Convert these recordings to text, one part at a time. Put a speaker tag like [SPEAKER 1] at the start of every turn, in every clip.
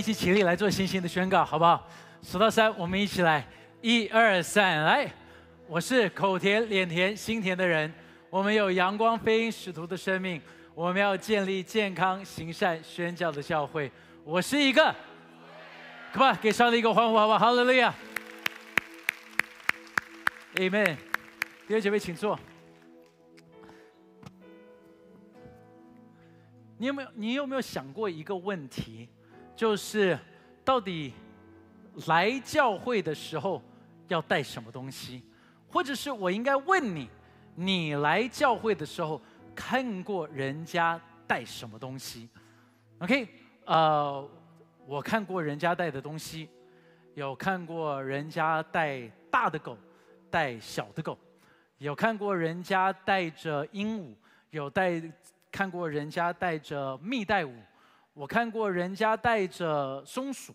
[SPEAKER 1] 一起起立来做星星的宣告，好不好？数到三，我们一起来，一二三，来！我是口甜、脸甜、心甜的人，我们有阳光、飞鹰、使徒的生命，我们要建立健康、行善、宣教的教会。我是一个，Come on，给上帝一个欢呼，好不好？哈利路亚，Amen。弟兄姐妹，请坐。你有没有？你有没有想过一个问题？就是到底来教会的时候要带什么东西？或者是我应该问你：你来教会的时候看过人家带什么东西？OK，呃，我看过人家带的东西，有看过人家带大的狗，带小的狗，有看过人家带着鹦鹉，有带。看过人家带着蜜袋鼯，我看过人家带着松鼠，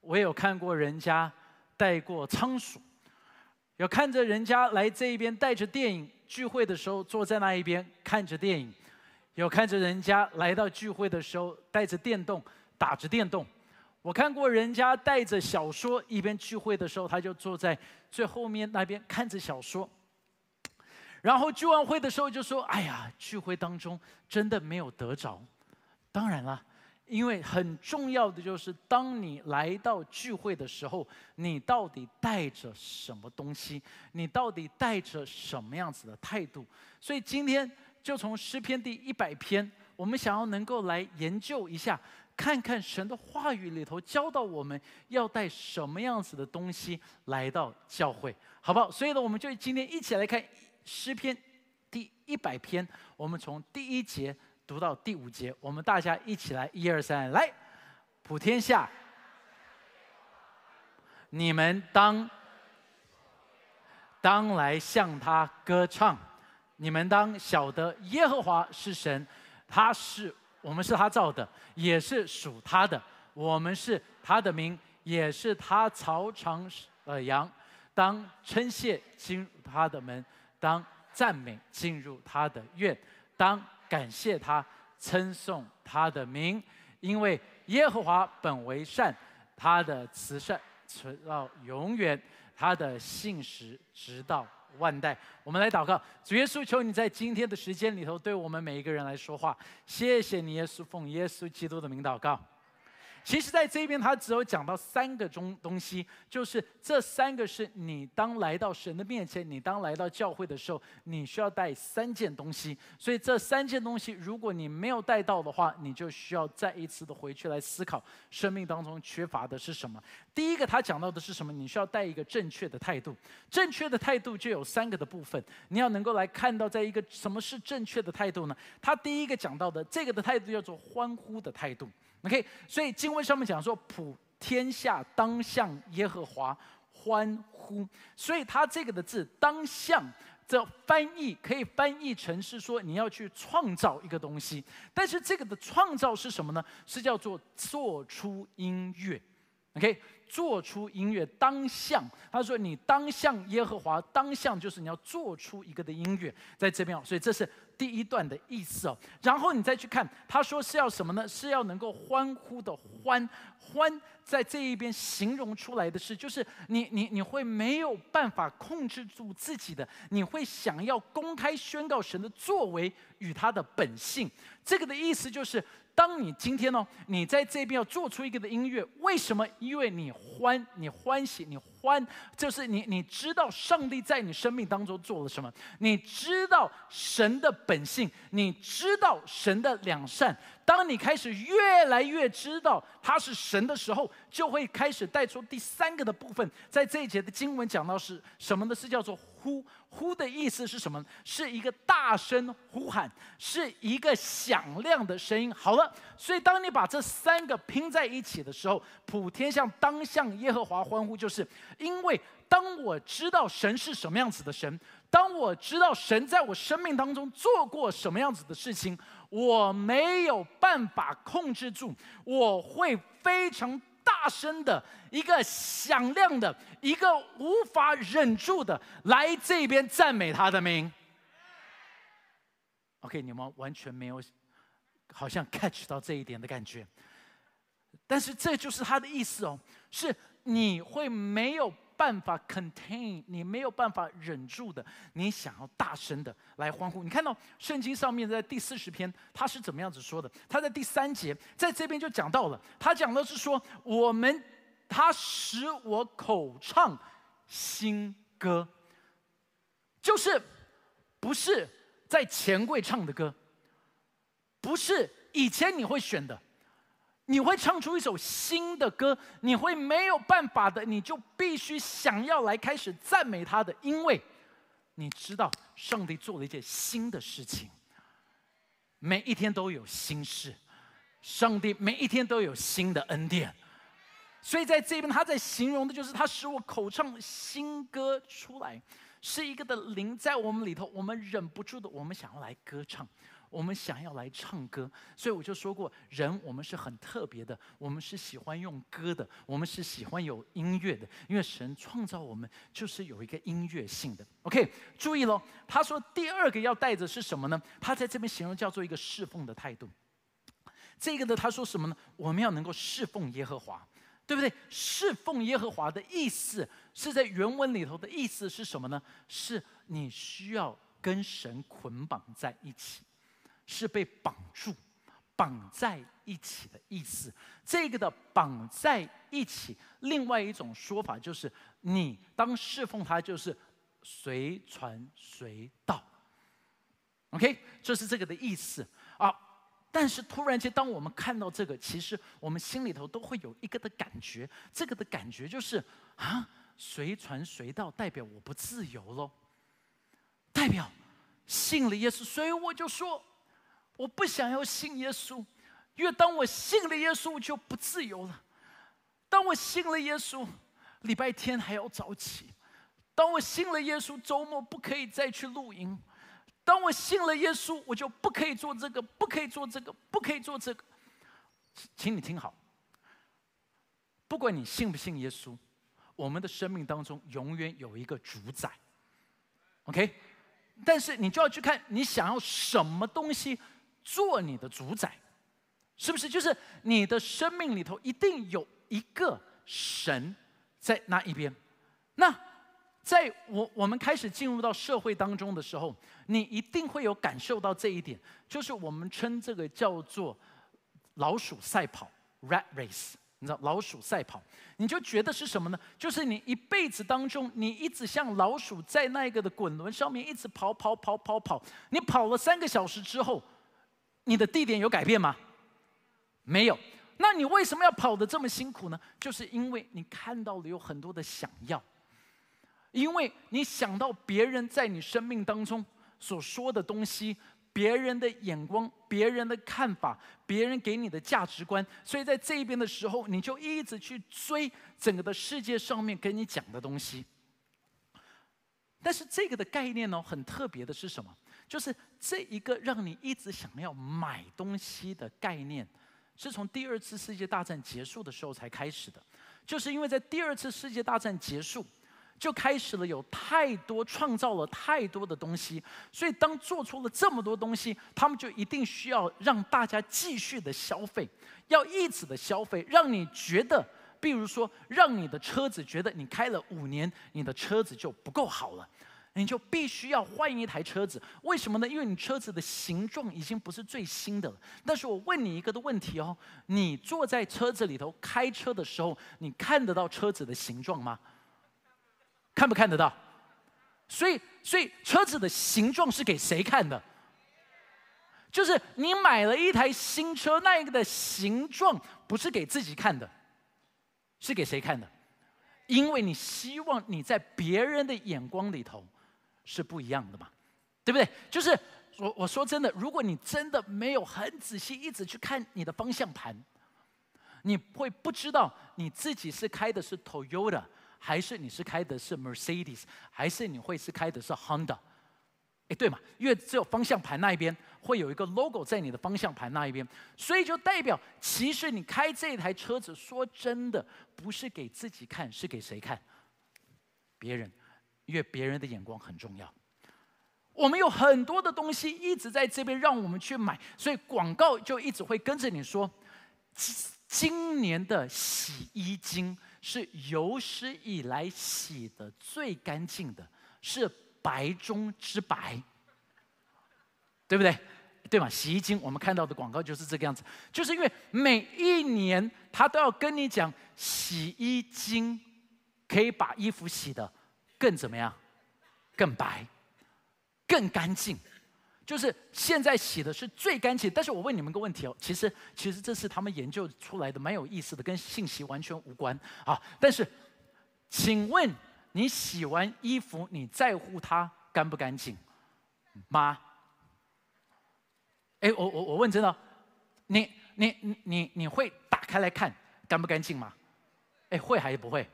[SPEAKER 1] 我有看过人家带过仓鼠，有看着人家来这一边带着电影聚会的时候坐在那一边看着电影，有看着人家来到聚会的时候带着电动打着电动，我看过人家带着小说一边聚会的时候他就坐在最后面那边看着小说。然后聚完会的时候就说：“哎呀，聚会当中真的没有得着。当然了，因为很重要的就是，当你来到聚会的时候，你到底带着什么东西？你到底带着什么样子的态度？所以今天就从诗篇第一百篇，我们想要能够来研究一下，看看神的话语里头教导我们要带什么样子的东西来到教会，好不好？所以呢，我们就今天一起来看。诗篇第一百篇，我们从第一节读到第五节，我们大家一起来，一二三，来，普天下，你们当当来向他歌唱，你们当晓得耶和华是神，他是我们是他造的，也是属他的，我们是他的名，也是他草场的羊，当称谢进入他的门。当赞美进入他的院，当感谢他，称颂他的名，因为耶和华本为善，他的慈善存到永远，他的信实直到万代。我们来祷告，主耶稣，求你在今天的时间里头对我们每一个人来说话。谢谢你，耶稣，奉耶稣基督的名祷告。其实，在这边他只有讲到三个中东西，就是这三个是你当来到神的面前，你当来到教会的时候，你需要带三件东西。所以这三件东西，如果你没有带到的话，你就需要再一次的回去来思考，生命当中缺乏的是什么。第一个，他讲到的是什么？你需要带一个正确的态度。正确的态度就有三个的部分，你要能够来看到，在一个什么是正确的态度呢？他第一个讲到的这个的态度叫做欢呼的态度。OK，所以经文上面讲说，普天下当向耶和华欢呼。所以他这个的字“当向”这翻译可以翻译成是说你要去创造一个东西，但是这个的创造是什么呢？是叫做做出音乐。OK，做出音乐当向，他说你当向耶和华，当向就是你要做出一个的音乐在这边哦，所以这是。第一段的意思哦，然后你再去看，他说是要什么呢？是要能够欢呼的欢欢，在这一边形容出来的是，就是你你你会没有办法控制住自己的，你会想要公开宣告神的作为与他的本性。这个的意思就是。当你今天呢，你在这边要做出一个的音乐，为什么？因为你欢，你欢喜，你欢，就是你你知道上帝在你生命当中做了什么，你知道神的本性，你知道神的良善。当你开始越来越知道他是神的时候，就会开始带出第三个的部分。在这一节的经文讲到是什么呢？是叫做。呼呼的意思是什么？是一个大声呼喊，是一个响亮的声音。好了，所以当你把这三个拼在一起的时候，普天下当向耶和华欢呼，就是因为当我知道神是什么样子的神，当我知道神在我生命当中做过什么样子的事情，我没有办法控制住，我会非常。大声的一个响亮的一个无法忍住的来这边赞美他的名。OK，你们完全没有好像 catch 到这一点的感觉。但是这就是他的意思哦，是你会没有办法 contain，你没有办法忍住的，你想要大声的来欢呼。你看到圣经上面在第四十篇，他是怎么样子说的？他在第三节在这边就讲到了，他讲的是说，我们他使我口唱新歌，就是不是在钱柜唱的歌，不是以前你会选的。你会唱出一首新的歌，你会没有办法的，你就必须想要来开始赞美他的，因为你知道上帝做了一件新的事情，每一天都有新事，上帝每一天都有新的恩典，所以在这边他在形容的就是他使我口唱新歌出来，是一个的灵在我们里头，我们忍不住的，我们想要来歌唱。我们想要来唱歌，所以我就说过，人我们是很特别的，我们是喜欢用歌的，我们是喜欢有音乐的，因为神创造我们就是有一个音乐性的。OK，注意喽，他说第二个要带着是什么呢？他在这边形容叫做一个侍奉的态度。这个呢，他说什么呢？我们要能够侍奉耶和华，对不对？侍奉耶和华的意思是在原文里头的意思是什么呢？是你需要跟神捆绑在一起。是被绑住、绑在一起的意思。这个的绑在一起，另外一种说法就是，你当侍奉他，就是随传随到。OK，这是这个的意思啊。但是突然间，当我们看到这个，其实我们心里头都会有一个的感觉，这个的感觉就是啊，随传随到，代表我不自由喽，代表信了耶稣，所以我就说。我不想要信耶稣，因为当我信了耶稣，我就不自由了。当我信了耶稣，礼拜天还要早起；当我信了耶稣，周末不可以再去露营；当我信了耶稣，我就不可以做这个，不可以做这个，不可以做这个。请你听好，不管你信不信耶稣，我们的生命当中永远有一个主宰。OK，但是你就要去看你想要什么东西。做你的主宰，是不是？就是你的生命里头一定有一个神在那一边。那在我我们开始进入到社会当中的时候，你一定会有感受到这一点，就是我们称这个叫做老鼠赛跑 （rat race）。你知道老鼠赛跑，你就觉得是什么呢？就是你一辈子当中，你一直像老鼠在那个的滚轮上面一直跑跑跑跑跑，你跑了三个小时之后。你的地点有改变吗？没有。那你为什么要跑得这么辛苦呢？就是因为你看到了有很多的想要，因为你想到别人在你生命当中所说的东西，别人的眼光、别人的看法、别人给你的价值观，所以在这一边的时候，你就一直去追整个的世界上面跟你讲的东西。但是这个的概念呢，很特别的是什么？就是这一个让你一直想要买东西的概念，是从第二次世界大战结束的时候才开始的。就是因为在第二次世界大战结束，就开始了有太多创造了太多的东西，所以当做出了这么多东西，他们就一定需要让大家继续的消费，要一直的消费，让你觉得，比如说，让你的车子觉得你开了五年，你的车子就不够好了。你就必须要换一台车子，为什么呢？因为你车子的形状已经不是最新的了。但是我问你一个的问题哦，你坐在车子里头开车的时候，你看得到车子的形状吗？看不看得到？所以，所以车子的形状是给谁看的？就是你买了一台新车，那一个的形状不是给自己看的，是给谁看的？因为你希望你在别人的眼光里头。是不一样的嘛，对不对？就是我我说真的，如果你真的没有很仔细一直去看你的方向盘，你会不知道你自己是开的是 Toyota，还是你是开的是 Mercedes，还是你会是开的是 Honda？哎，对嘛？因为只有方向盘那一边会有一个 logo 在你的方向盘那一边，所以就代表其实你开这台车子，说真的不是给自己看，是给谁看？别人。因为别人的眼光很重要，我们有很多的东西一直在这边让我们去买，所以广告就一直会跟着你说，今年的洗衣精是有史以来洗的最干净的，是白中之白，对不对？对吗？洗衣精我们看到的广告就是这个样子，就是因为每一年他都要跟你讲，洗衣精可以把衣服洗的更怎么样，更白，更干净。就是现在洗的是最干净，但是我问你们个问题哦，其实其实这是他们研究出来的，蛮有意思的，跟信息完全无关啊。但是，请问你洗完衣服，你在乎它干不干净吗？哎，我我我问真的，你你你你你会打开来看干不干净吗？哎，会还是不会？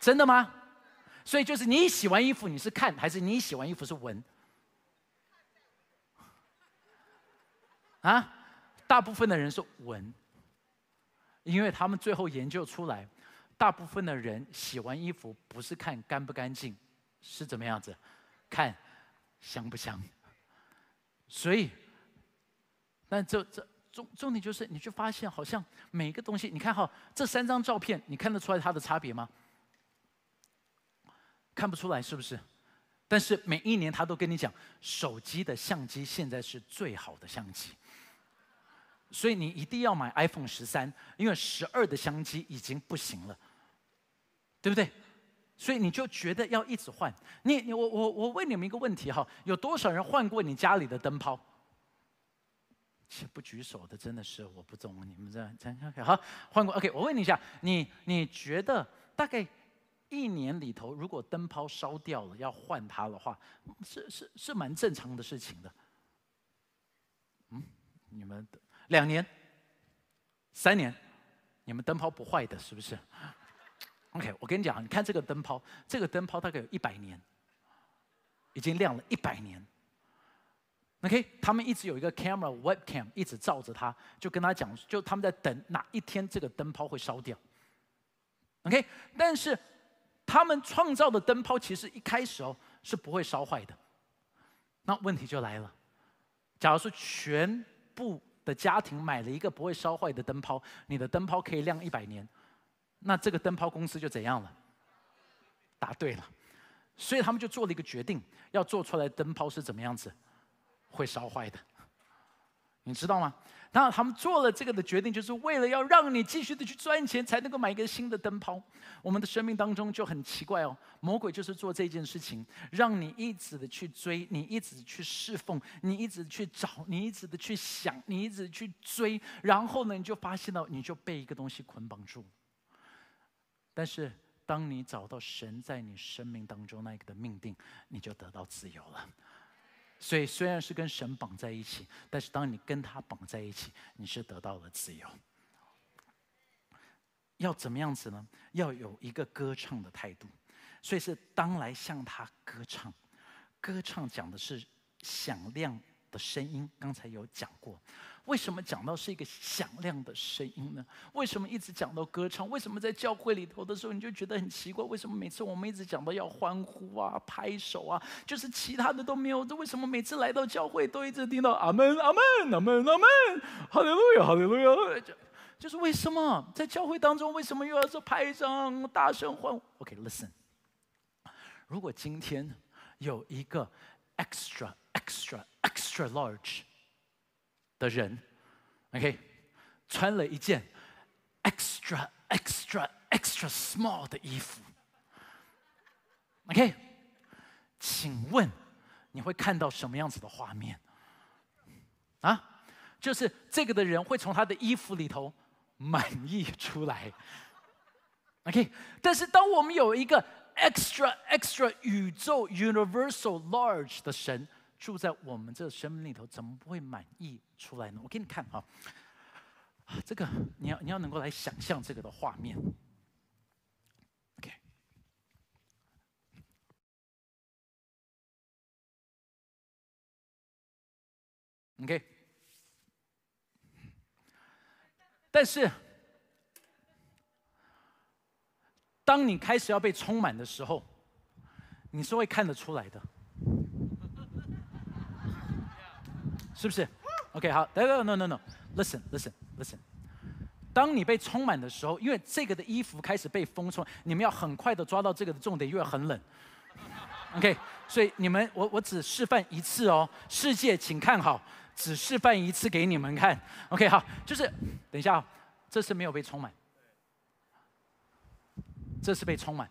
[SPEAKER 1] 真的吗？所以就是你洗完衣服你是看，还是你洗完衣服是闻？啊，大部分的人是闻，因为他们最后研究出来，大部分的人洗完衣服不是看干不干净，是怎么样子，看香不香。所以，但这这重重点就是，你就发现好像每个东西，你看哈，这三张照片，你看得出来它的差别吗？看不出来是不是？但是每一年他都跟你讲，手机的相机现在是最好的相机。所以你一定要买 iPhone 十三，因为十二的相机已经不行了，对不对？所以你就觉得要一直换。你你我我我问你们一个问题哈，有多少人换过你家里的灯泡？且不举手的真的是我不懂，你们这样这样好换过 OK。我问你一下，你你觉得大概一年里头，如果灯泡烧掉了要换它的话，是是是蛮正常的事情的。嗯，你们。两年、三年，你们灯泡不坏的，是不是？OK，我跟你讲，你看这个灯泡，这个灯泡大概有一百年，已经亮了一百年。OK，他们一直有一个 camera webcam 一直照着它，就跟他讲，就他们在等哪一天这个灯泡会烧掉。OK，但是他们创造的灯泡其实一开始哦是不会烧坏的。那问题就来了，假如说全部。的家庭买了一个不会烧坏的灯泡，你的灯泡可以亮一百年，那这个灯泡公司就怎样了？答对了，所以他们就做了一个决定，要做出来灯泡是怎么样子，会烧坏的。你知道吗？那他们做了这个的决定，就是为了要让你继续的去赚钱，才能够买一个新的灯泡。我们的生命当中就很奇怪哦，魔鬼就是做这件事情，让你一直的去追，你一直去侍奉，你一直去找，你一直的去想，你一直去追，然后呢，你就发现到你就被一个东西捆绑住。但是当你找到神在你生命当中那个的命定，你就得到自由了。所以虽然是跟神绑在一起，但是当你跟他绑在一起，你是得到了自由。要怎么样子呢？要有一个歌唱的态度，所以是当来向他歌唱。歌唱讲的是响亮的声音，刚才有讲过。为什么讲到是一个响亮的声音呢？为什么一直讲到歌唱？为什么在教会里头的时候你就觉得很奇怪？为什么每次我们一直讲到要欢呼啊、拍手啊，就是其他的都没有？这为什么每次来到教会都一直听到阿门、阿门、阿门、阿门，哈利路亚、哈利路亚？就是为什么在教会当中为什么又要说拍掌、大声欢？OK，listen，如果今天有一个 extra、extra、extra large。的人，OK，穿了一件 extra extra extra small 的衣服，OK，请问你会看到什么样子的画面？啊，就是这个的人会从他的衣服里头满意出来，OK，但是当我们有一个 extra extra 宇宙 universal large 的神。住在我们这生命里头，怎么不会满意出来呢？我给你看啊，这个你要你要能够来想象这个的画面。OK，OK，但是当你开始要被充满的时候，你是会看得出来的。是不是？OK，好，，No，No，No，No，Listen，Listen，Listen。当你被充满的时候，因为这个的衣服开始被风冲，你们要很快的抓到这个的重点，因为很冷。OK，所以你们我我只示范一次哦，世界请看好，只示范一次给你们看。OK，好，就是等一下，这是没有被充满，这是被充满，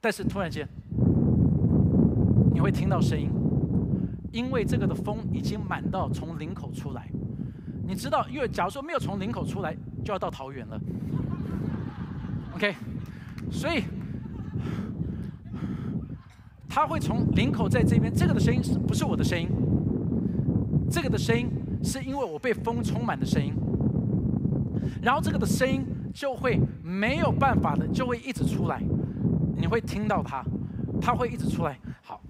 [SPEAKER 1] 但是突然间你会听到声音，因为这个的风已经满到从领口出来。你知道，因为假如说没有从领口出来，就要到桃园了。OK，所以他会从领口在这边，这个的声音是不是我的声音？这个的声音是因为我被风充满的声音，然后这个的声音就会没有办法的，就会一直出来，你会听到它，它会一直出来。好，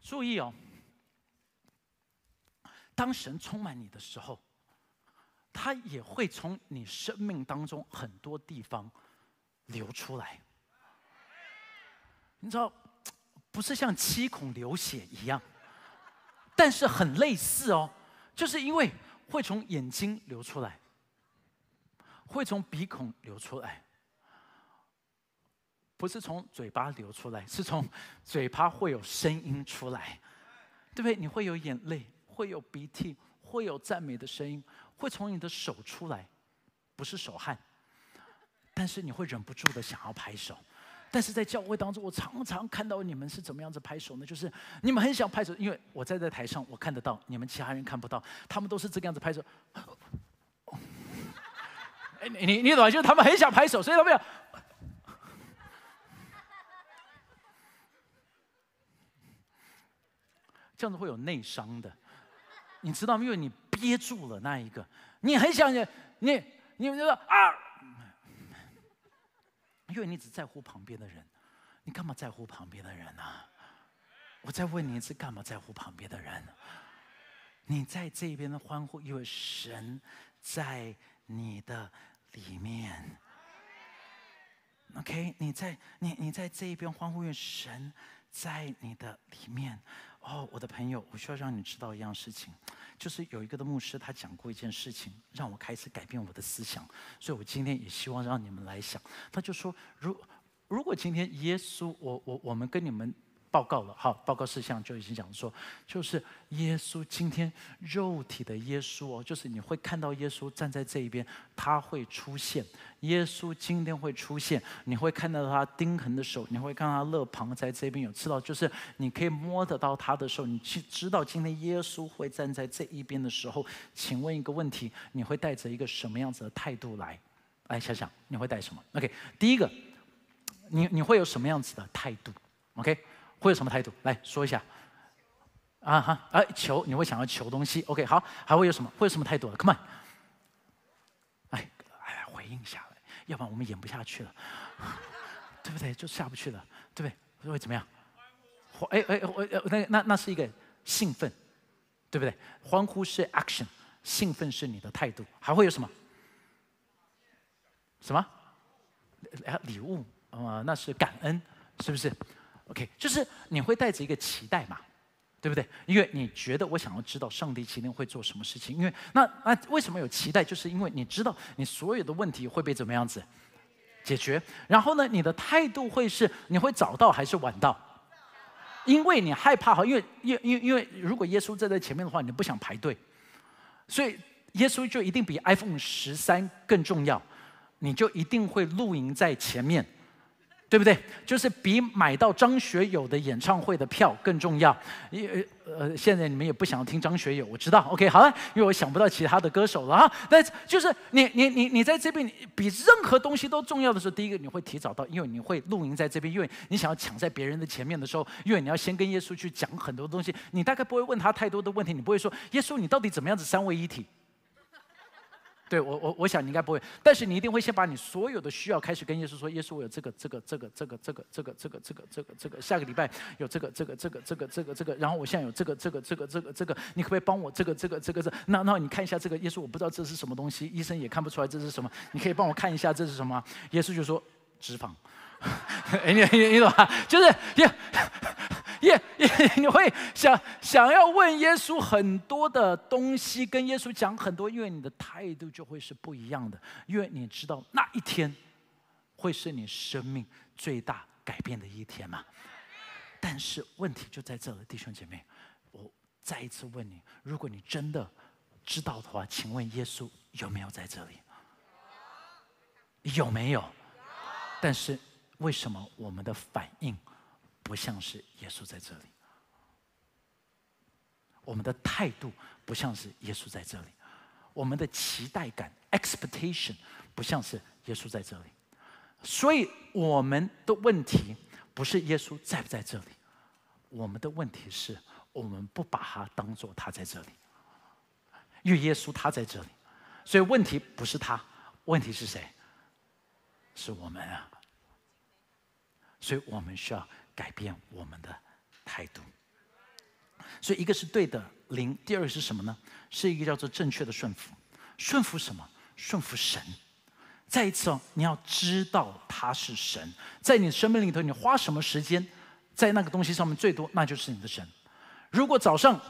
[SPEAKER 1] 注意哦，当神充满你的时候。他也会从你生命当中很多地方流出来，你知道，不是像七孔流血一样，但是很类似哦，就是因为会从眼睛流出来，会从鼻孔流出来，不是从嘴巴流出来，是从嘴巴会有声音出来，对不对？你会有眼泪，会有鼻涕，会有赞美的声音。会从你的手出来，不是手汗，但是你会忍不住的想要拍手。但是在教会当中，我常常看到你们是怎么样子拍手呢？就是你们很想拍手，因为我站在台上，我看得到，你们其他人看不到，他们都是这个样子拍手。哎，你你你懂吗？就是他们很想拍手，所以他们要这样子会有内伤的。你知道吗？因为你憋住了那一个，你很想你你你们说啊，因为你只在乎旁边的人，你干嘛在乎旁边的人呢？我再问你一次，干嘛在乎旁边的人？你在这边的欢呼，因为神在你的里面。OK，你在你你在这一边欢呼，因为神在你的里面。哦，我的朋友，我需要让你知道一样事情，就是有一个的牧师，他讲过一件事情，让我开始改变我的思想，所以我今天也希望让你们来想。他就说，如如果今天耶稣，我我我们跟你们。报告了，好，报告事项就已经讲说，就是耶稣今天肉体的耶稣哦，就是你会看到耶稣站在这一边，他会出现。耶稣今天会出现，你会看到他钉痕的手，你会看到他肋旁在这边有刺到，就是你可以摸得到他的时候，你去知道今天耶稣会站在这一边的时候，请问一个问题，你会带着一个什么样子的态度来？来想想，你会带什么？OK，第一个，你你会有什么样子的态度？OK。会有什么态度？来说一下。啊哈，哎，求你会想要求东西，OK，好，还会有什么？会有什么态度？Come on，哎，哎，回应一下，要不然我们演不下去了，对不对？就下不去了，对不对？会怎么样？哎哎，我那那那是一个兴奋，对不对？欢呼是 action，兴奋是你的态度，还会有什么？什么？礼物啊，那是感恩，是不是？OK，就是你会带着一个期待嘛，对不对？因为你觉得我想要知道上帝今天会做什么事情。因为那那为什么有期待？就是因为你知道你所有的问题会被怎么样子解决。然后呢，你的态度会是你会早到还是晚到？因为你害怕哈，因为因因因为如果耶稣站在前面的话，你不想排队，所以耶稣就一定比 iPhone 十三更重要，你就一定会露营在前面。对不对？就是比买到张学友的演唱会的票更重要。因为呃，现在你们也不想听张学友，我知道。OK，好了，因为我想不到其他的歌手了啊。那就是你你你你在这边比任何东西都重要的时候，第一个你会提早到，因为你会露营在这边，因为你想要抢在别人的前面的时候，因为你要先跟耶稣去讲很多东西，你大概不会问他太多的问题，你不会说耶稣你到底怎么样子三位一体。对我我我想你应该不会，但是你一定会先把你所有的需要开始跟耶稣说，耶稣我有这个这个这个这个这个这个这个这个这个这个下个礼拜有这个这个这个这个这个这个，然后我现在有这个这个这个这个这个，你可不可以帮我这个这个这个这？那那你看一下这个耶稣，我不知道这是什么东西，医生也看不出来这是什么，你可以帮我看一下这是什么？耶稣就说脂肪，你你你懂吗？就是耶耶耶，你会想想要问耶稣很多的东西，跟耶稣讲很多，因为你的态度就会是不一样的，因为你知道那一天会是你生命最大改变的一天嘛。但是问题就在这了，弟兄姐妹，我再一次问你：如果你真的知道的话，请问耶稣有没有在这里？有没有？但是为什么我们的反应不像是耶稣在这里？我们的态度不像是耶稣在这里，我们的期待感 （expectation） 不像是耶稣在这里，所以我们的问题不是耶稣在不在这里，我们的问题是我们不把他当做他在这里，因为耶稣他在这里，所以问题不是他，问题是谁？是我们啊，所以我们需要改变我们的态度。所以一个是对的灵，第二个是什么呢？是一个叫做正确的顺服。顺服什么？顺服神。再一次哦，你要知道他是神，在你生命里头，你花什么时间在那个东西上面最多，那就是你的神。如果早上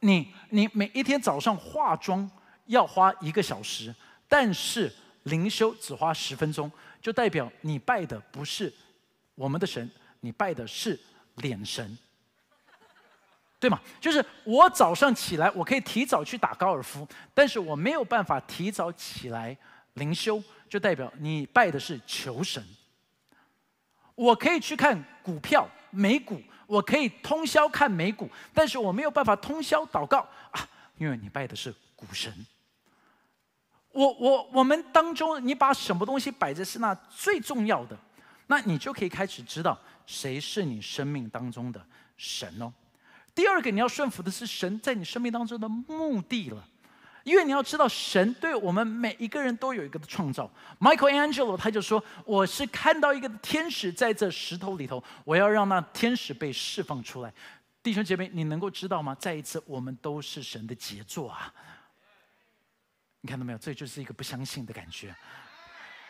[SPEAKER 1] 你你每一天早上化妆要花一个小时，但是灵修只花十分钟。就代表你拜的不是我们的神，你拜的是脸神，对吗？就是我早上起来，我可以提早去打高尔夫，但是我没有办法提早起来灵修，就代表你拜的是求神。我可以去看股票美股，我可以通宵看美股，但是我没有办法通宵祷告啊，因为你拜的是股神。我我我们当中，你把什么东西摆在是那最重要的，那你就可以开始知道谁是你生命当中的神哦。第二个，你要顺服的是神在你生命当中的目的了，因为你要知道神对我们每一个人都有一个的创造。Michael Angelo 他就说：“我是看到一个天使在这石头里头，我要让那天使被释放出来。”弟兄姐妹，你能够知道吗？再一次，我们都是神的杰作啊。你看到没有？这就是一个不相信的感觉。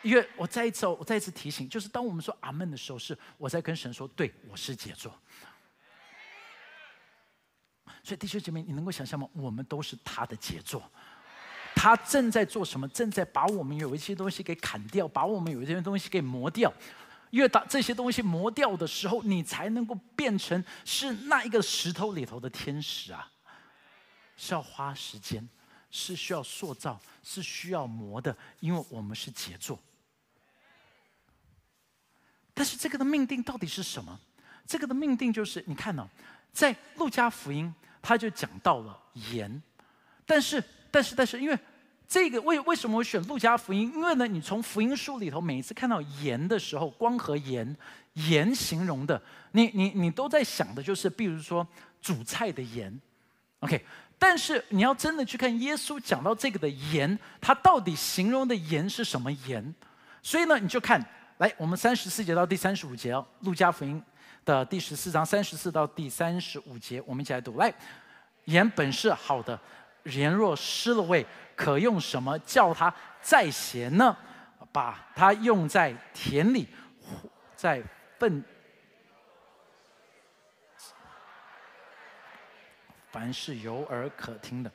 [SPEAKER 1] 因为我再一次，我再一次提醒，就是当我们说阿门的时候，是我在跟神说：“对我是杰作。”所以弟兄姐妹，你能够想象吗？我们都是他的杰作。他正在做什么？正在把我们有一些东西给砍掉，把我们有一些东西给磨掉。因为当这些东西磨掉的时候，你才能够变成是那一个石头里头的天使啊！是要花时间。是需要塑造，是需要磨的，因为我们是杰作。但是这个的命定到底是什么？这个的命定就是，你看呢，在路加福音他就讲到了盐，但是，但是，但是，因为这个为为什么我选路加福音？因为呢，你从福音书里头每一次看到盐的时候，光和盐，盐形容的，你你你都在想的就是，比如说煮菜的盐，OK。但是你要真的去看耶稣讲到这个的盐，他到底形容的盐是什么盐？所以呢，你就看来我们三十四节到第三十五节哦，路加福音的第十四章三十四到第三十五节，我们一起来读。来，盐本是好的，盐若失了味，可用什么叫它再咸呢？把它用在田里，在粪。凡是有耳可听的，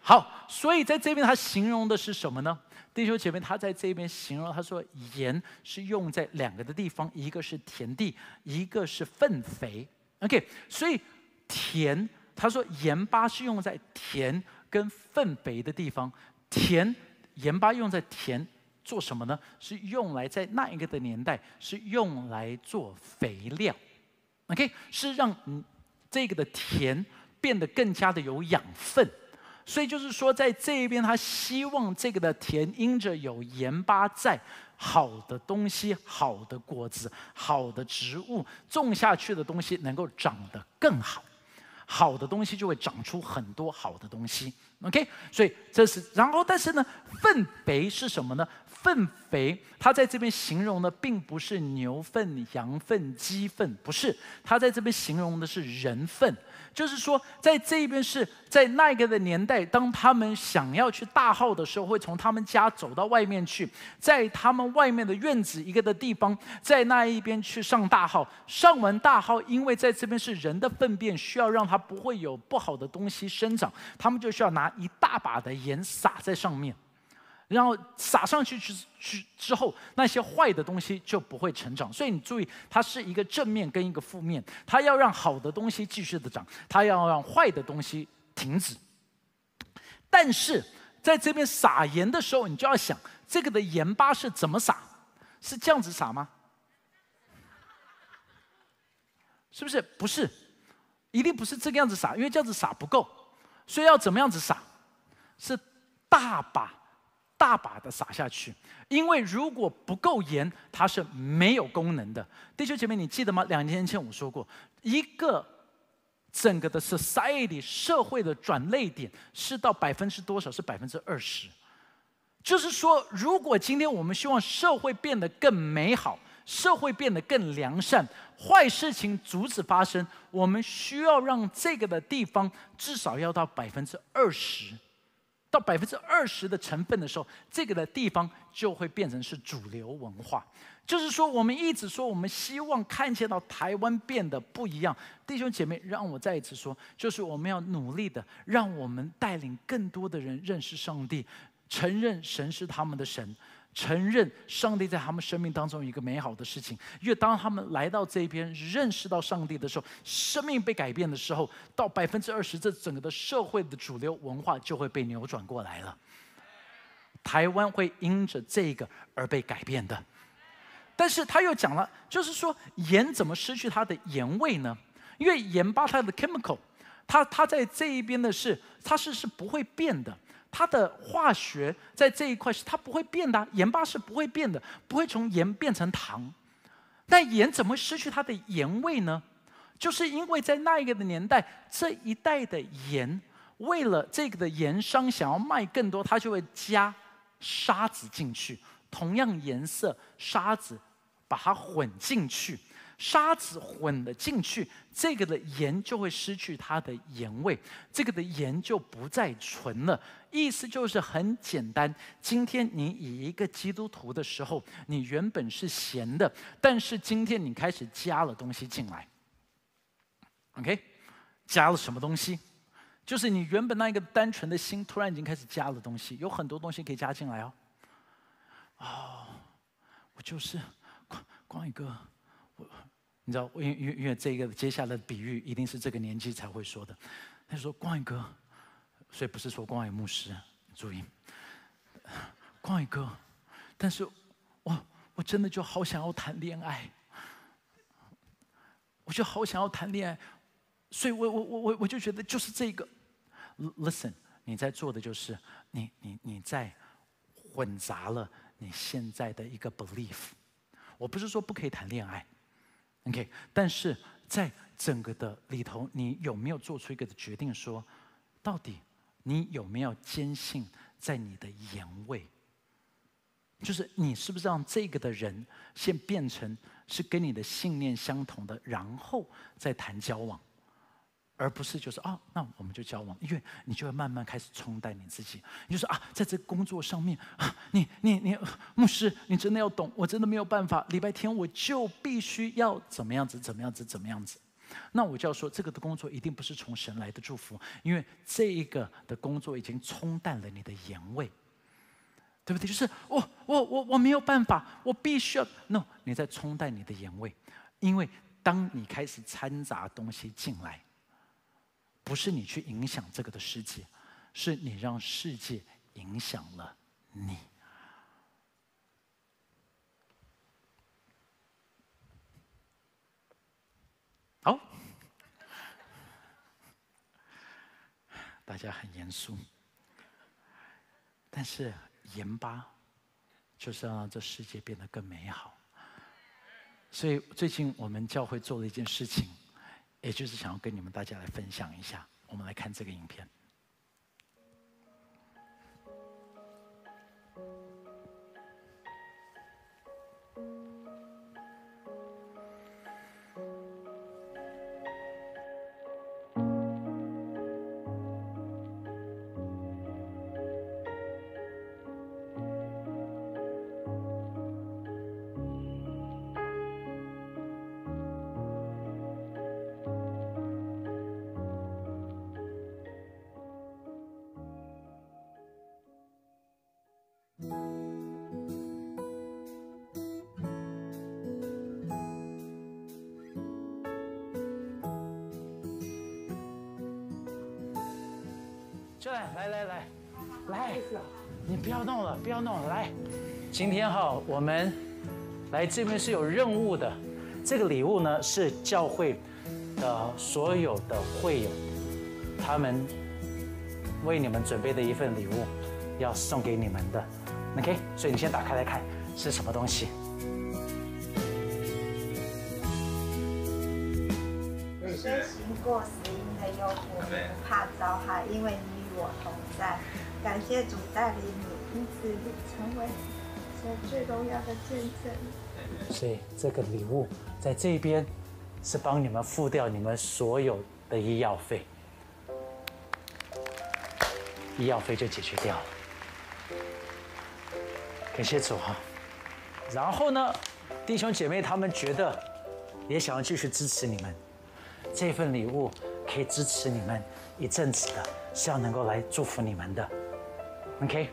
[SPEAKER 1] 好，所以在这边他形容的是什么呢？弟兄姐妹，他在这边形容，他说盐是用在两个的地方，一个是田地，一个是粪肥。OK，所以田，他说盐巴是用在田跟粪肥的地方。田盐巴用在田做什么呢？是用来在那一个的年代是用来做肥料。OK，是让嗯。这个的田变得更加的有养分，所以就是说，在这一边，他希望这个的田因着有盐巴在，好的东西、好的果子、好的植物种下去的东西能够长得更好，好的东西就会长出很多好的东西。OK，所以这是，然后但是呢，粪肥是什么呢？粪肥，他在这边形容的并不是牛粪、羊粪、鸡粪，不是，他在这边形容的是人粪。就是说，在这边是在那个的年代，当他们想要去大号的时候，会从他们家走到外面去，在他们外面的院子一个的地方，在那一边去上大号。上完大号，因为在这边是人的粪便，需要让它不会有不好的东西生长，他们就需要拿一大把的盐撒在上面。然后撒上去之之之后，那些坏的东西就不会成长。所以你注意，它是一个正面跟一个负面。它要让好的东西继续的长，它要让坏的东西停止。但是在这边撒盐的时候，你就要想，这个的盐巴是怎么撒？是这样子撒吗？是不是？不是，一定不是这个样子撒，因为这样子撒不够。所以要怎么样子撒？是大把。大把的撒下去，因为如果不够盐，它是没有功能的。弟兄姐妹，你记得吗？两年前我说过，一个整个的 society 社会的转类点是到百分之多少？是百分之二十。就是说，如果今天我们希望社会变得更美好，社会变得更良善，坏事情阻止发生，我们需要让这个的地方至少要到百分之二十。到百分之二十的成分的时候，这个的地方就会变成是主流文化。就是说，我们一直说，我们希望看见到台湾变得不一样。弟兄姐妹，让我再一次说，就是我们要努力的，让我们带领更多的人认识上帝，承认神是他们的神。承认上帝在他们生命当中一个美好的事情，因为当他们来到这边认识到上帝的时候，生命被改变的时候，到百分之二十，这整个的社会的主流文化就会被扭转过来了。台湾会因着这个而被改变的。但是他又讲了，就是说盐怎么失去它的盐味呢？因为盐巴它的 chemical，它它在这一边的是它是是不会变的。它的化学在这一块是它不会变的，盐巴是不会变的，不会从盐变成糖。但盐怎么会失去它的盐味呢？就是因为在那一个的年代，这一代的盐，为了这个的盐商想要卖更多，他就会加沙子进去，同样颜色沙子把它混进去。沙子混了进去，这个的盐就会失去它的盐味，这个的盐就不再纯了。意思就是很简单，今天你以一个基督徒的时候，你原本是咸的，但是今天你开始加了东西进来。OK，加了什么东西？就是你原本那一个单纯的心，突然已经开始加了东西，有很多东西可以加进来哦。哦，我就是光光一个。你知道，因为因为这个接下来的比喻一定是这个年纪才会说的。他说：“光宇哥，所以不是说光宇牧师，注意，光宇哥。但是，我我真的就好想要谈恋爱，我就好想要谈恋爱，所以我我我我我就觉得就是这个。Listen，你在做的就是你你你在混杂了你现在的一个 belief。我不是说不可以谈恋爱。” OK，但是在整个的里头，你有没有做出一个决定？说，到底你有没有坚信在你的言位？就是你是不是让这个的人先变成是跟你的信念相同的，然后再谈交往？而不是就是啊，那我们就交往，因为你就会慢慢开始冲淡你自己。你就说啊，在这工作上面啊，你你你，牧师，你真的要懂，我真的没有办法。礼拜天我就必须要怎么样子，怎么样子，怎么样子。那我就要说，这个的工作一定不是从神来的祝福，因为这一个的工作已经冲淡了你的盐味，对不对？就是我我我我没有办法，我必须要 no，你在冲淡你的盐味，因为当你开始掺杂东西进来。不是你去影响这个的世界，是你让世界影响了你。好，大家很严肃，但是盐巴就是要让这世界变得更美好。所以最近我们教会做了一件事情。也就是想要跟你们大家来分享一下，我们来看这个影片。就来来来来来，你不要弄了，不要弄了，来，今天哈我们来这边是有任务的，这个礼物呢是教会的所有的会友，他们为你们准备的一份礼物，要送给你们的，OK，所以你先打开来看是什么东西。
[SPEAKER 2] 身行过死荫的幽谷，不怕遭害，因为你在。感谢主带领你，因此你成为神最重要的见证。
[SPEAKER 1] 所以这个礼物在这边是帮你们付掉你们所有的医药费，医药费就解决掉了。感谢主哈。然后呢，弟兄姐妹他们觉得也想要继续支持你们。这份礼物可以支持你们一阵子的，是要能够来祝福你们的，OK？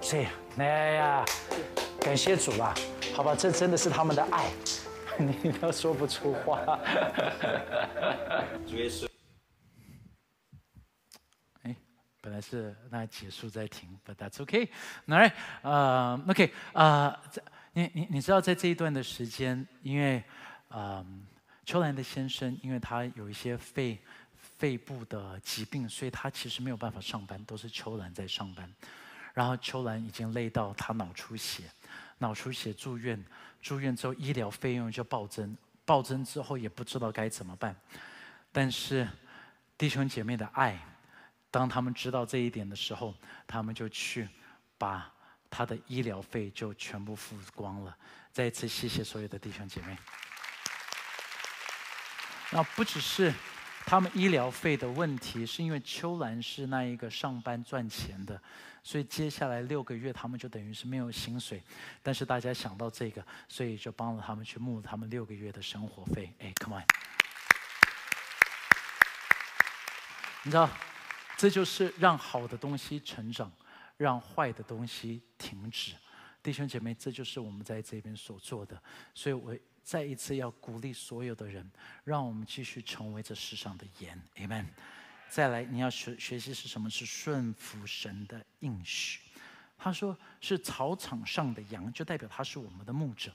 [SPEAKER 1] 所以，哎呀，感谢主啦，好吧，这真的是他们的爱，你都说不出话。主耶稣，哎，本来是那结束再停，But that's OK。来，呃，OK，啊，你你你知道在这一段的时间，因为，嗯。秋兰的先生，因为他有一些肺肺部的疾病，所以他其实没有办法上班，都是秋兰在上班。然后秋兰已经累到他脑出血，脑出血住院，住院之后医疗费用就暴增，暴增之后也不知道该怎么办。但是弟兄姐妹的爱，当他们知道这一点的时候，他们就去把他的医疗费就全部付光了。再一次谢谢所有的弟兄姐妹。那不只是他们医疗费的问题，是因为秋兰是那一个上班赚钱的，所以接下来六个月他们就等于是没有薪水。但是大家想到这个，所以就帮了他们去募他们六个月的生活费。哎，Come on！你知道，这就是让好的东西成长，让坏的东西停止。弟兄姐妹，这就是我们在这边所做的。所以我。再一次要鼓励所有的人，让我们继续成为这世上的盐，Amen。再来，你要学学习是什么？是顺服神的应许。他说是草场上的羊，就代表他是我们的牧者。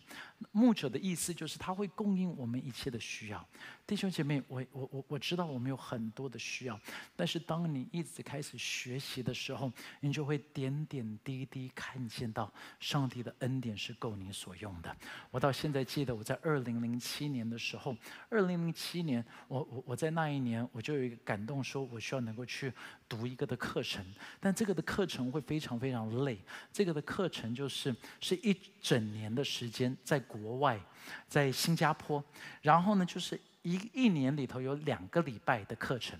[SPEAKER 1] 牧者的意思就是他会供应我们一切的需要。弟兄姐妹，我我我我知道我们有很多的需要，但是当你一直开始学习的时候，你就会点点滴滴看见到上帝的恩典是够你所用的。我到现在记得我在二零零七年的时候，二零零七年，我我我在那一年我就有一个感动，说我需要能够去读一个的课程，但这个的课程会非常非常累。这个的课程就是是一整年的时间，在国外，在新加坡，然后呢，就是一一年里头有两个礼拜的课程。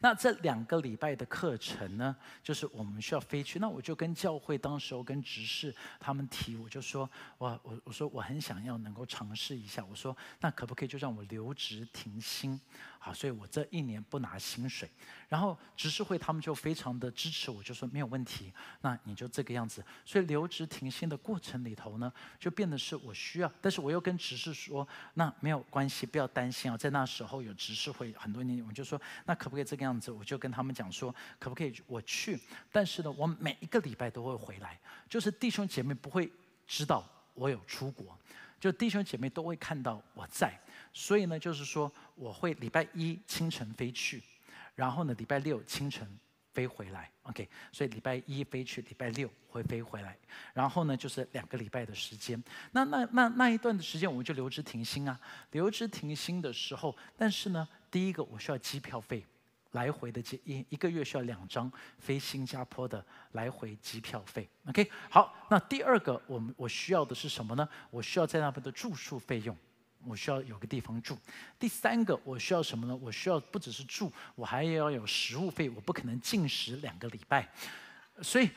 [SPEAKER 1] 那这两个礼拜的课程呢，就是我们需要飞去。那我就跟教会当时候跟执事他们提，我就说，我我我说我很想要能够尝试一下。我说，那可不可以就让我留职停薪？好，所以我这一年不拿薪水。然后执事会他们就非常的支持我，就说没有问题，那你就这个样子。所以留职停薪的过程里头呢，就变得是我需要，但是我又跟执事说，那没有关系，不要担心啊。在那时候有执事会很多年，我就说，那可不可以这个样子？我就跟他们讲说，可不可以我去？但是呢，我每一个礼拜都会回来，就是弟兄姐妹不会知道我有出国，就弟兄姐妹都会看到我在。所以呢，就是说我会礼拜一清晨飞去，然后呢礼拜六清晨飞回来，OK。所以礼拜一飞去，礼拜六会飞回来，然后呢就是两个礼拜的时间。那那那那一段的时间，我们就留职停薪啊。留职停薪的时候，但是呢，第一个我需要机票费，来回的机一一个月需要两张飞新加坡的来回机票费，OK。好，那第二个我们我需要的是什么呢？我需要在那边的住宿费用。我需要有个地方住。第三个，我需要什么呢？我需要不只是住，我还要有食物费。我不可能进食两个礼拜，所以，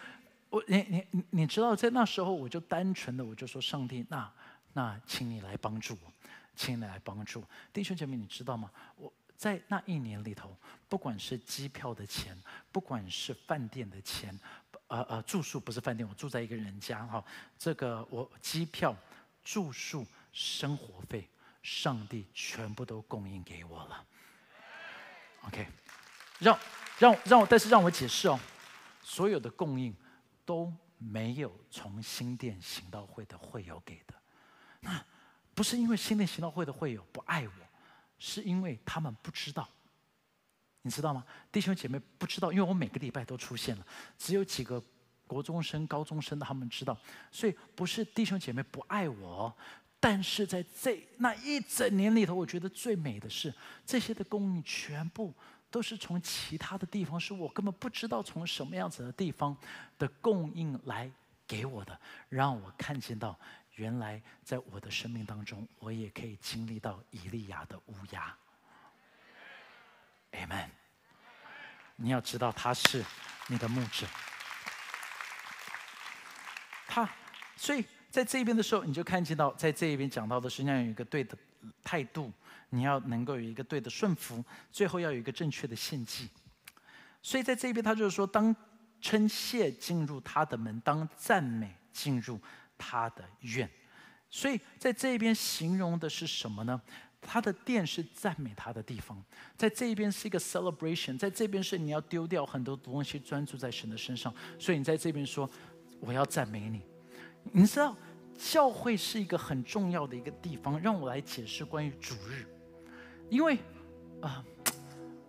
[SPEAKER 1] 我你你你你知道，在那时候我就单纯的我就说，上帝，那那请你来帮助我，请你来帮助弟兄姐妹，你知道吗？我在那一年里头，不管是机票的钱，不管是饭店的钱，呃呃，住宿不是饭店，我住在一个人家哈，这个我机票、住宿、生活费。上帝全部都供应给我了，OK，让让让我，但是让我解释哦，所有的供应都没有从新店行道会的会友给的，那不是因为新店行道会的会友不爱我，是因为他们不知道，你知道吗？弟兄姐妹不知道，因为我每个礼拜都出现了，只有几个国中生、高中生的他们知道，所以不是弟兄姐妹不爱我。但是在这那一整年里头，我觉得最美的是这些的供应全部都是从其他的地方，是我根本不知道从什么样子的地方的供应来给我的，让我看见到原来在我的生命当中，我也可以经历到以利亚的乌鸦。Amen。你要知道他是你的牧者，他所以。在这边的时候，你就看见到，在这一边讲到的是要有一个对的态度，你要能够有一个对的顺服，最后要有一个正确的献祭。所以在这边，他就是说，当称谢进入他的门，当赞美进入他的院。所以在这边形容的是什么呢？他的殿是赞美他的地方，在这一边是一个 celebration，在这边是你要丢掉很多东西，专注在神的身上。所以你在这边说，我要赞美你。你知道，教会是一个很重要的一个地方。让我来解释关于主日，因为啊，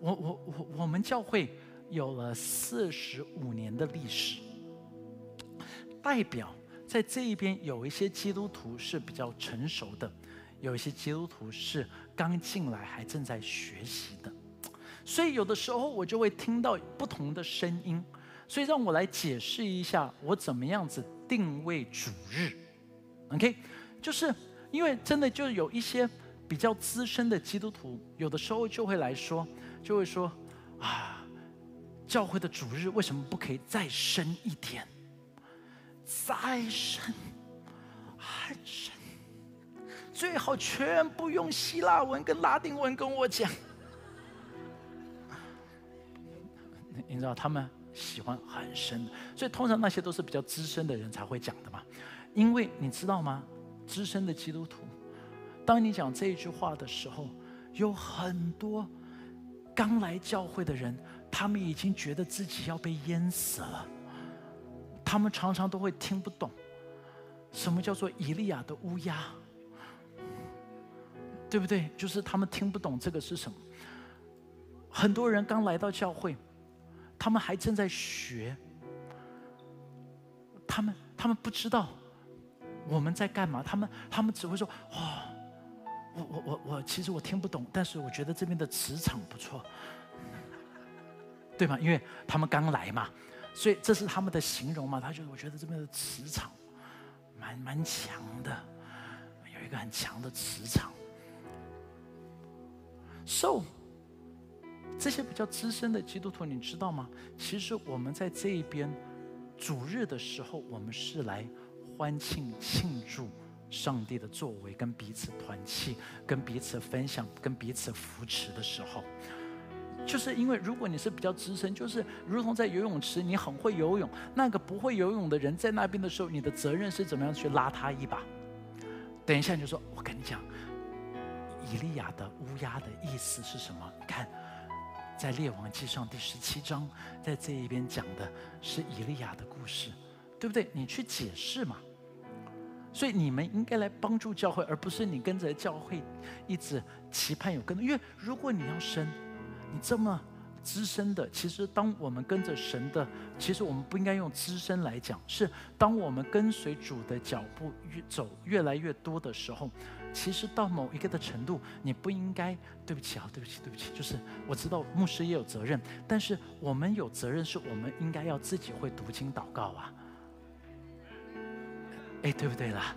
[SPEAKER 1] 我我我我们教会有了四十五年的历史，代表在这一边有一些基督徒是比较成熟的，有一些基督徒是刚进来还正在学习的，所以有的时候我就会听到不同的声音。所以让我来解释一下，我怎么样子。定位主日，OK，就是因为真的就有一些比较资深的基督徒，有的时候就会来说，就会说啊，教会的主日为什么不可以再深一点？再深，很深，最好全部用希腊文跟拉丁文跟我讲。你知道他们？喜欢很深的，所以通常那些都是比较资深的人才会讲的嘛。因为你知道吗？资深的基督徒，当你讲这一句话的时候，有很多刚来教会的人，他们已经觉得自己要被淹死了。他们常常都会听不懂什么叫做以利亚的乌鸦，对不对？就是他们听不懂这个是什么。很多人刚来到教会。他们还正在学，他们他们不知道我们在干嘛，他们他们只会说：“哦，我我我我，其实我听不懂，但是我觉得这边的磁场不错，对吗？因为他们刚来嘛，所以这是他们的形容嘛。他就我觉得这边的磁场蛮蛮强的，有一个很强的磁场。So。这些比较资深的基督徒，你知道吗？其实我们在这一边主日的时候，我们是来欢庆庆祝上帝的作为，跟彼此团契，跟彼此分享，跟彼此扶持的时候，就是因为如果你是比较资深，就是如同在游泳池，你很会游泳，那个不会游泳的人在那边的时候，你的责任是怎么样去拉他一把？等一下你就说，我跟你讲，以利亚的乌鸦的意思是什么？看。在列王记上第十七章，在这一边讲的是以利亚的故事，对不对？你去解释嘛。所以你们应该来帮助教会，而不是你跟着教会一直期盼有更多。因为如果你要生，你这么资深的，其实当我们跟着神的，其实我们不应该用资深来讲，是当我们跟随主的脚步越走越来越多的时候。其实到某一个的程度，你不应该对不起啊，对不起，对不起。就是我知道牧师也有责任，但是我们有责任，是我们应该要自己会读经祷告啊。哎，对不对啦？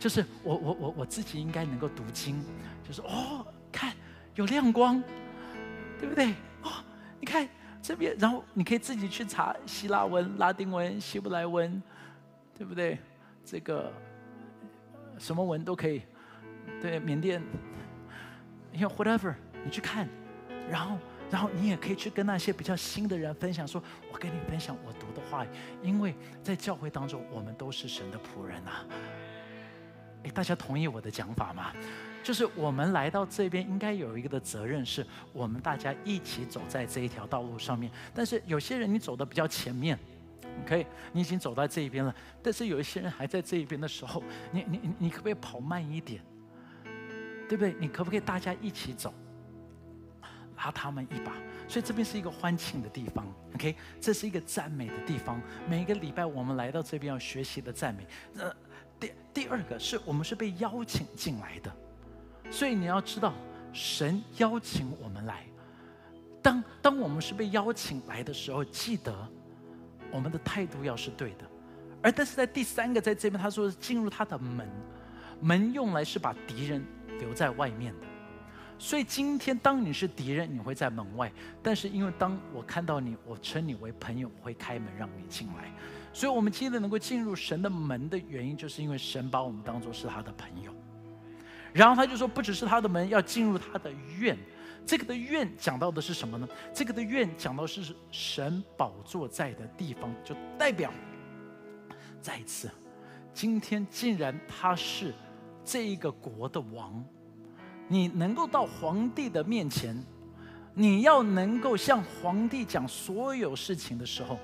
[SPEAKER 1] 就是我我我我自己应该能够读经，就是哦，看有亮光，对不对？哦，你看这边，然后你可以自己去查希腊文、拉丁文、希伯来文，对不对？这个什么文都可以。对缅甸，因为 whatever，你去看，然后，然后你也可以去跟那些比较新的人分享，说我跟你分享我读的话语，因为在教会当中，我们都是神的仆人呐。哎，大家同意我的讲法吗？就是我们来到这边，应该有一个的责任，是我们大家一起走在这一条道路上面。但是有些人你走的比较前面，OK，你已经走到这一边了。但是有一些人还在这一边的时候，你你你可不可以跑慢一点？对不对？你可不可以大家一起走，拉他们一把？所以这边是一个欢庆的地方，OK，这是一个赞美的地方。每一个礼拜我们来到这边要学习的赞美。呃，第第二个是我们是被邀请进来的。所以你要知道，神邀请我们来。当当我们是被邀请来的时候，记得我们的态度要是对的。而但是在第三个，在这边他说进入他的门，门用来是把敌人留在外面的。所以今天当你是敌人，你会在门外；但是因为当我看到你，我称你为朋友，会开门让你进来。所以我们今天能够进入神的门的原因，就是因为神把我们当做是他的朋友。然后他就说，不只是他的门要进入他的院，这个的院讲到的是什么呢？这个的院讲到是神宝座在的地方，就代表再一次，今天竟然他是这一个国的王，你能够到皇帝的面前，你要能够向皇帝讲所有事情的时候，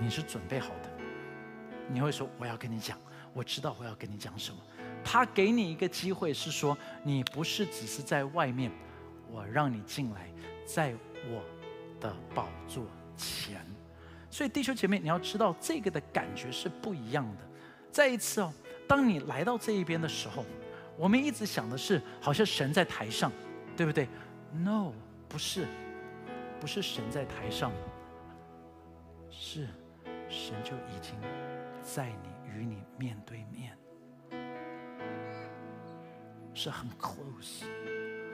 [SPEAKER 1] 你是准备好的，你会说我要跟你讲，我知道我要跟你讲什么。他给你一个机会，是说你不是只是在外面，我让你进来，在我的宝座前。所以弟兄姐妹，你要知道这个的感觉是不一样的。再一次哦，当你来到这一边的时候，我们一直想的是好像神在台上，对不对？No，不是，不是神在台上，是神就已经在你与你面对面。是很 close，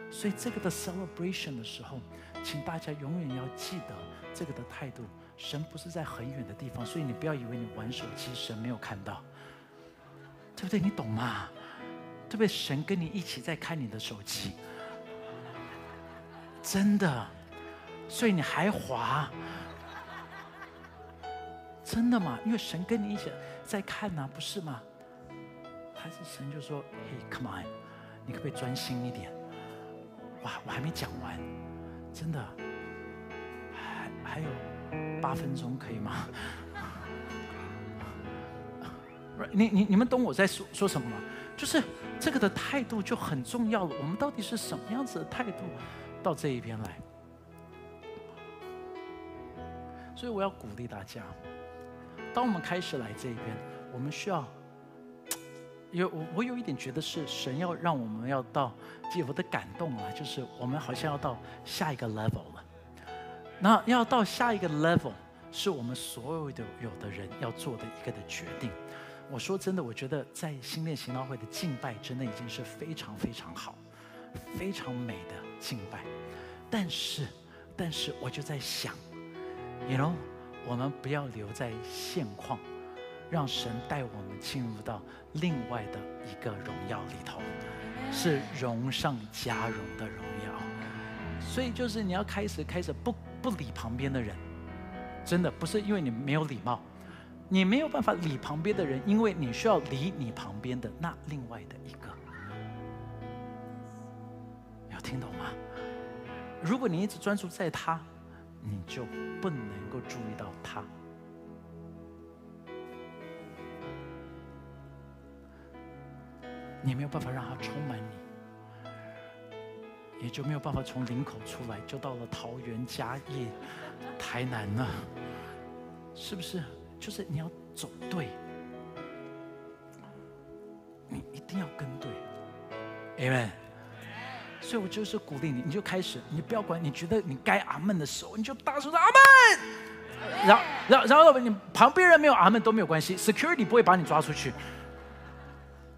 [SPEAKER 1] 所以这个的 celebration 的时候，请大家永远要记得这个的态度。神不是在很远的地方，所以你不要以为你玩手机，神没有看到，对不对？你懂吗？对不对？神跟你一起在看你的手机，真的，所以你还滑，真的吗？因为神跟你一起在看呢，不是吗？还是神就说：“Hey, come on。”你可不可以专心一点？哇，我还没讲完，真的，还还有八分钟，可以吗？你你你们懂我在说说什么吗？就是这个的态度就很重要了。我们到底是什么样子的态度到这一边来？所以我要鼓励大家，当我们开始来这一边，我们需要。有我，我有一点觉得是神要让我们要到，我的感动啊，就是我们好像要到下一个 level 了。那要到下一个 level，是我们所有的有的人要做的一个的决定。我说真的，我觉得在新店行道会的敬拜，真的已经是非常非常好、非常美的敬拜。但是，但是我就在想，you know，我们不要留在现况。让神带我们进入到另外的一个荣耀里头，是荣上加荣的荣耀。所以就是你要开始开始不不理旁边的人，真的不是因为你没有礼貌，你没有办法理旁边的人，因为你需要理你旁边的那另外的一个。有听懂吗？如果你一直专注在他，你就不能够注意到他。你没有办法让他充满你，也就没有办法从林口出来，就到了桃园、嘉义、台南了，是不是？就是你要走对，你一定要跟对，Amen。所以我就是鼓励你，你就开始，你不要管，你觉得你该阿门的时候，你就大声说阿门。然后，然后，然后你旁边人没有阿门都没有关系，Security 不会把你抓出去。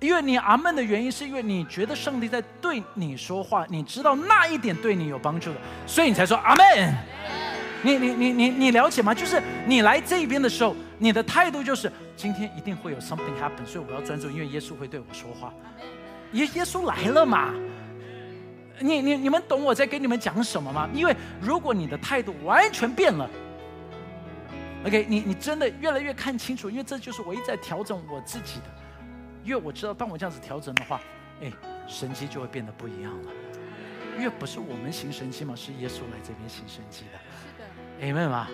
[SPEAKER 1] 因为你阿门的原因，是因为你觉得上帝在对你说话，你知道那一点对你有帮助的，所以你才说阿门。你你你你你了解吗？就是你来这边的时候，你的态度就是今天一定会有 something happen，所以我要专注，因为耶稣会对我说话。耶耶稣来了嘛？你你你们懂我在跟你们讲什么吗？因为如果你的态度完全变了，OK，你你真的越来越看清楚，因为这就是我一直在调整我自己的。因为我知道，当我这样子调整的话，哎，神迹就会变得不一样了。因为不是我们行神迹嘛，是耶稣来这边行神迹的。，Amen 吗？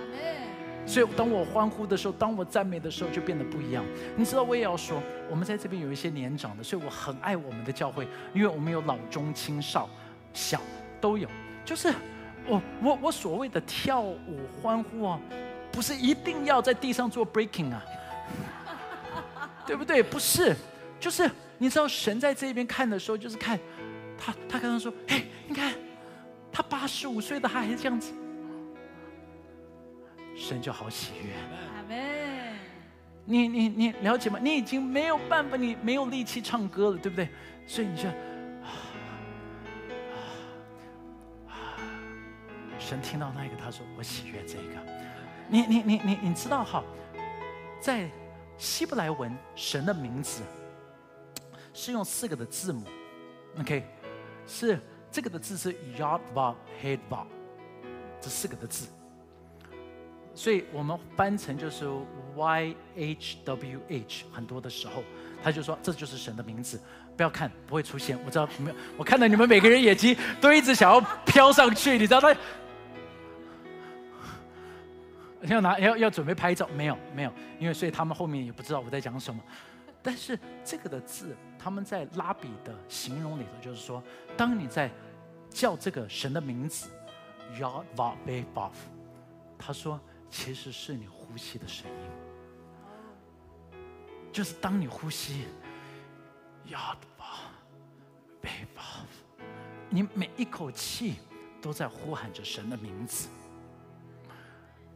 [SPEAKER 1] 所以当我欢呼的时候，当我赞美的时候，就变得不一样。你知道，我也要说，我们在这边有一些年长的，所以我很爱我们的教会，因为我们有老中青少小都有。就是我我我所谓的跳舞欢呼啊，不是一定要在地上做 breaking 啊，对不对？不是，就是你知道，神在这边看的时候，就是看他，他刚刚说，哎，你看他八十五岁的，他还是这样子。神就好喜悦。你你你了解吗？你已经没有办法，你没有力气唱歌了，对不对？所以你就啊啊！神听到那个，他说：“我喜悦这个。”你你你你你知道哈，在希伯来文，神的名字是用四个的字母，OK，是这个的字是 Yadva Hedva，这四个的字。所以我们翻成就是 Y H W H，很多的时候，他就说这就是神的名字，不要看不会出现。我知道没有，我看到你们每个人眼睛都一直想要飘上去，你知道他要拿要要准备拍照，没有没有，因为所以他们后面也不知道我在讲什么。但是这个的字，他们在拉比的形容里头，就是说，当你在叫这个神的名字，Yad Va Be Bav，他说。其实是你呼吸的声音，就是当你呼吸，亚巴，贝巴，你每一口气都在呼喊着神的名字。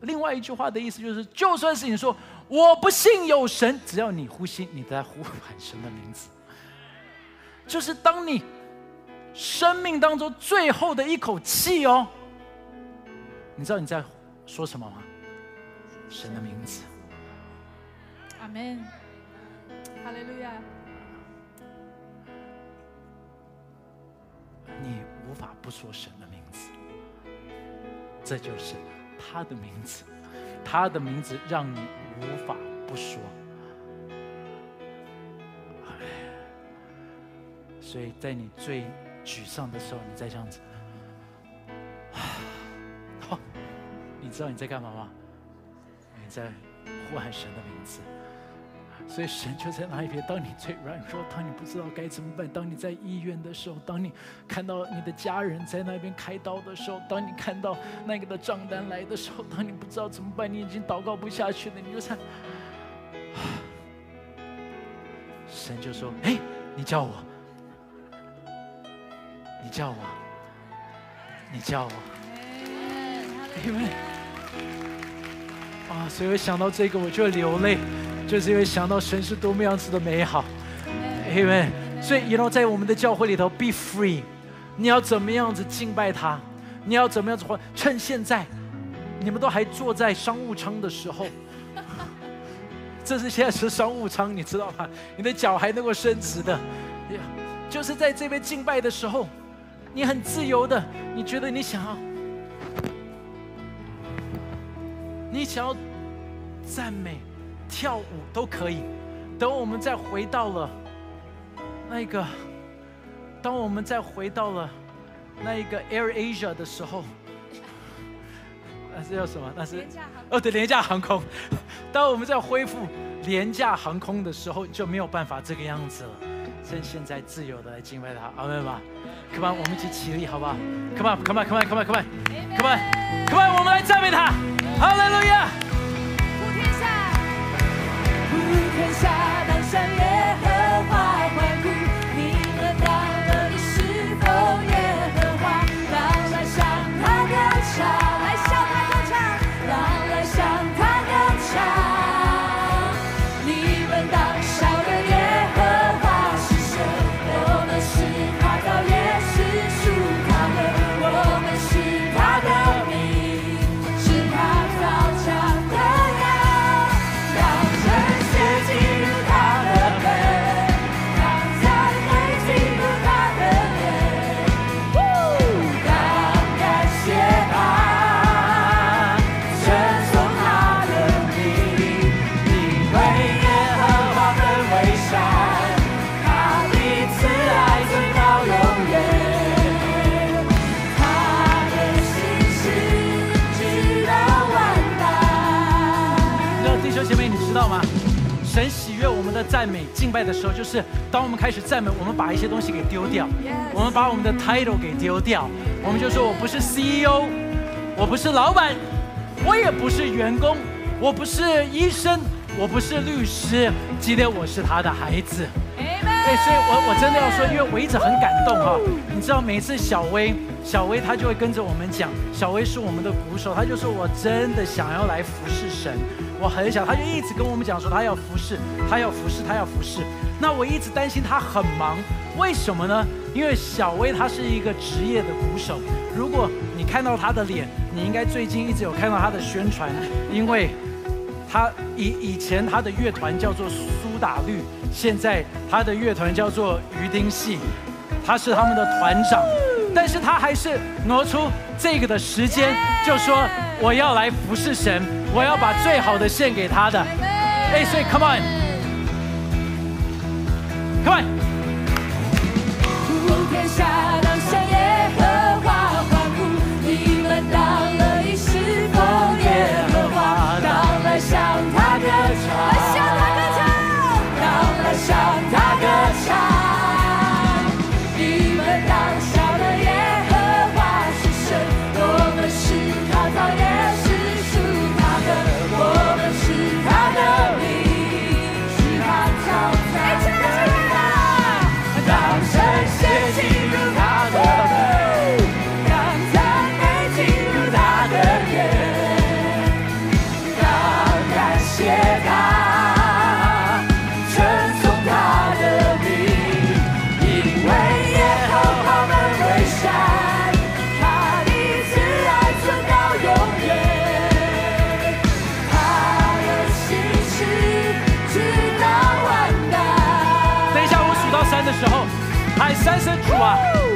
[SPEAKER 1] 另外一句话的意思就是，就算是你说我不信有神，只要你呼吸，你在呼喊神的名字。就是当你生命当中最后的一口气哦，你知道你在说什么吗？神的名字，阿门，哈利路亚。你无法不说神的名字，这就是他的名字，他的名字让你无法不说。所以在你最沮丧的时候，你再这样子，好，你知道你在干嘛吗？在呼喊神的名字，所以神就在那一边。当你最软弱，当你不知道该怎么办，当你在医院的时候，当你看到你的家人在那边开刀的时候，当你看到那个的账单来的时候，当你不知道怎么办，你已经祷告不下去了，你就想，神就说：“哎，你叫我，你叫我，你叫我，因为。”啊，所以我想到这个我就流泪，就是因为想到神是多么样子的美好，因为所以，you know，在我们的教会里头，be free，你要怎么样子敬拜他？你要怎么样子活？趁现在，你们都还坐在商务舱的时候，这是现在是商务舱，你知道吗？你的脚还能够伸直的，就是在这边敬拜的时候，你很自由的，你觉得你想要。你想要赞美、跳舞都可以。等我们再回到了那个，当我们再回到了那一个 Air Asia 的时候，那是叫什么？那是哦，对，廉价航空。当我们在恢复廉价航空的时候，就没有办法这个样子了。趁现在自由的来敬拜他，阿门吧。Come on，我们一起起立，好不好？Come on，Come on，Come on，Come on，Come on，Come on，Come on，我们来赞美他。哈利路亚！普天下，普天下，当山耶和华的赞美敬拜的时候，就是当我们开始赞美，我们把一些东西给丢掉，我们把我们的 title 给丢掉，我们就说我不是 CEO，我不是老板，我也不是员工，我不是医生，我不是律师，今天我是他的孩子。对，所以我我真的要说，因为我一直很感动哈。你知道，每次小薇，小薇她就会跟着我们讲，小薇是我们的鼓手，她就说我真的想要来服侍神，我很想，他就一直跟我们讲说他要服侍，他要服侍，他要服侍。那我一直担心他很忙，为什么呢？因为小薇她是一个职业的鼓手，如果你看到她的脸，你应该最近一直有看到她的宣传，因为。他以以前他的乐团叫做苏打绿，现在他的乐团叫做鱼丁戏，他是他们的团长，但是他还是挪出这个的时间，就说我要来服侍神，我要把最好的献给他的。哎，所以 come on，come on。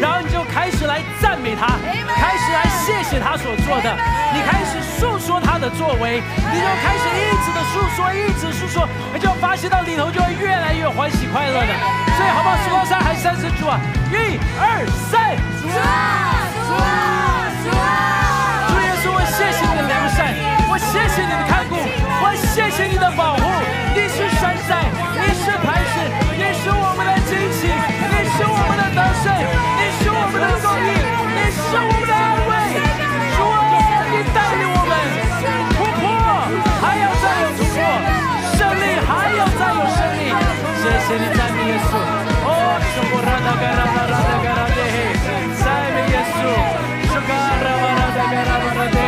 [SPEAKER 1] 然后你就开始来赞美他，开始来谢谢他所做的，你开始诉说他的作为，你就开始一直的诉说，一直诉说，你就发现到里头就会越来越欢喜快乐的。所以好不好？数到三还是三十组啊？一二三，主啊，主啊，主啊！主耶稣，我谢谢你的良善，我谢谢你的看顾，我谢谢你的保护。你是山寨，你是磐石，你是我们的惊喜，你是我们的得胜。能够你，你是我们的安慰，主啊，你带领我们突破，还要再有突破，胜利还要再有胜利，谢谢你，赞美耶稣，哦，什么拉达嘎拉拉拉达嘎拉的嘿，赞美耶稣，主啊拉巴拉达嘎拉巴拉的，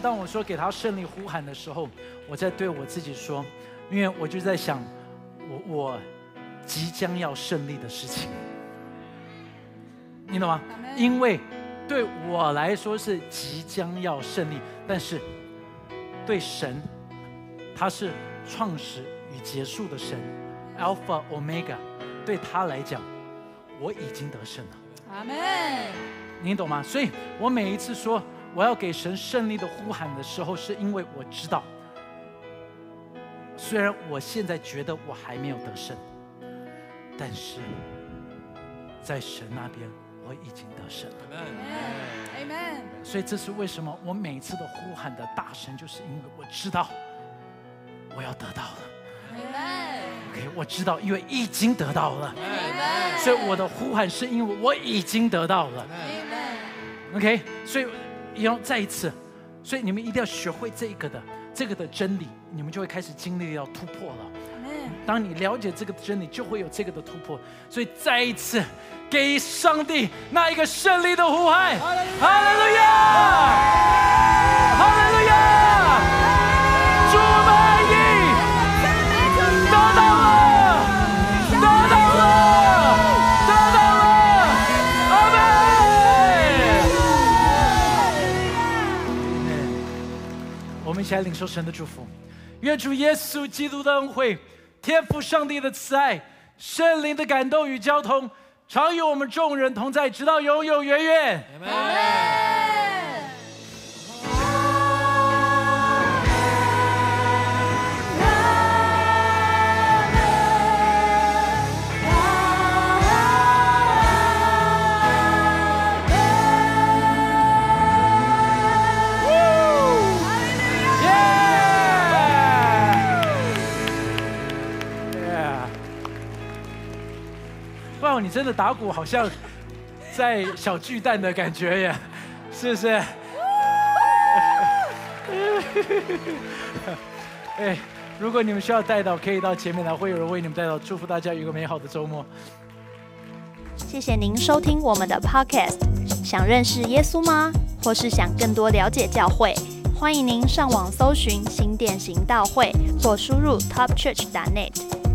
[SPEAKER 1] 当我说给他胜利呼喊的时候，我在对我自己说，因为我就在想，我我即将要胜利的事情，你懂吗？因为对我来说是即将要胜利，但是对神，他是创始与结束的神，Alpha Omega，对他来讲，我已经得胜了。阿门。你懂吗？所以我每一次说。我要给神胜利的呼喊的时候，是因为我知道，虽然我现在觉得我还没有得胜，但是在神那边我已经得胜了。所以这是为什么我每次的呼喊的大声，就是因为我知道我要得到了。OK，我知道，因为已经得到了。所以我的呼喊是因为我已经得到了。OK，所以。要再一次，所以你们一定要学会这个的这个的真理，你们就会开始经历要突破了。当你了解这个真理，就会有这个的突破。所以再一次给上帝那一个胜利的呼喊，哈利路亚，哈利路亚，们一起来领受神的祝福，愿主耶稣基督的恩惠、天父上帝的慈爱、圣灵的感动与交通，常与我们众人同在，直到永永远远。你真的打鼓好像在小巨蛋的感觉耶，是不是？哎，如果你们需要带到，可以到前面来，会有人为你们带到。祝福大家有一个美好的周末。
[SPEAKER 3] 谢谢您收听我们的 Podcast。想认识耶稣吗？或是想更多了解教会？欢迎您上网搜寻新店行道会，或输入 topchurch.net，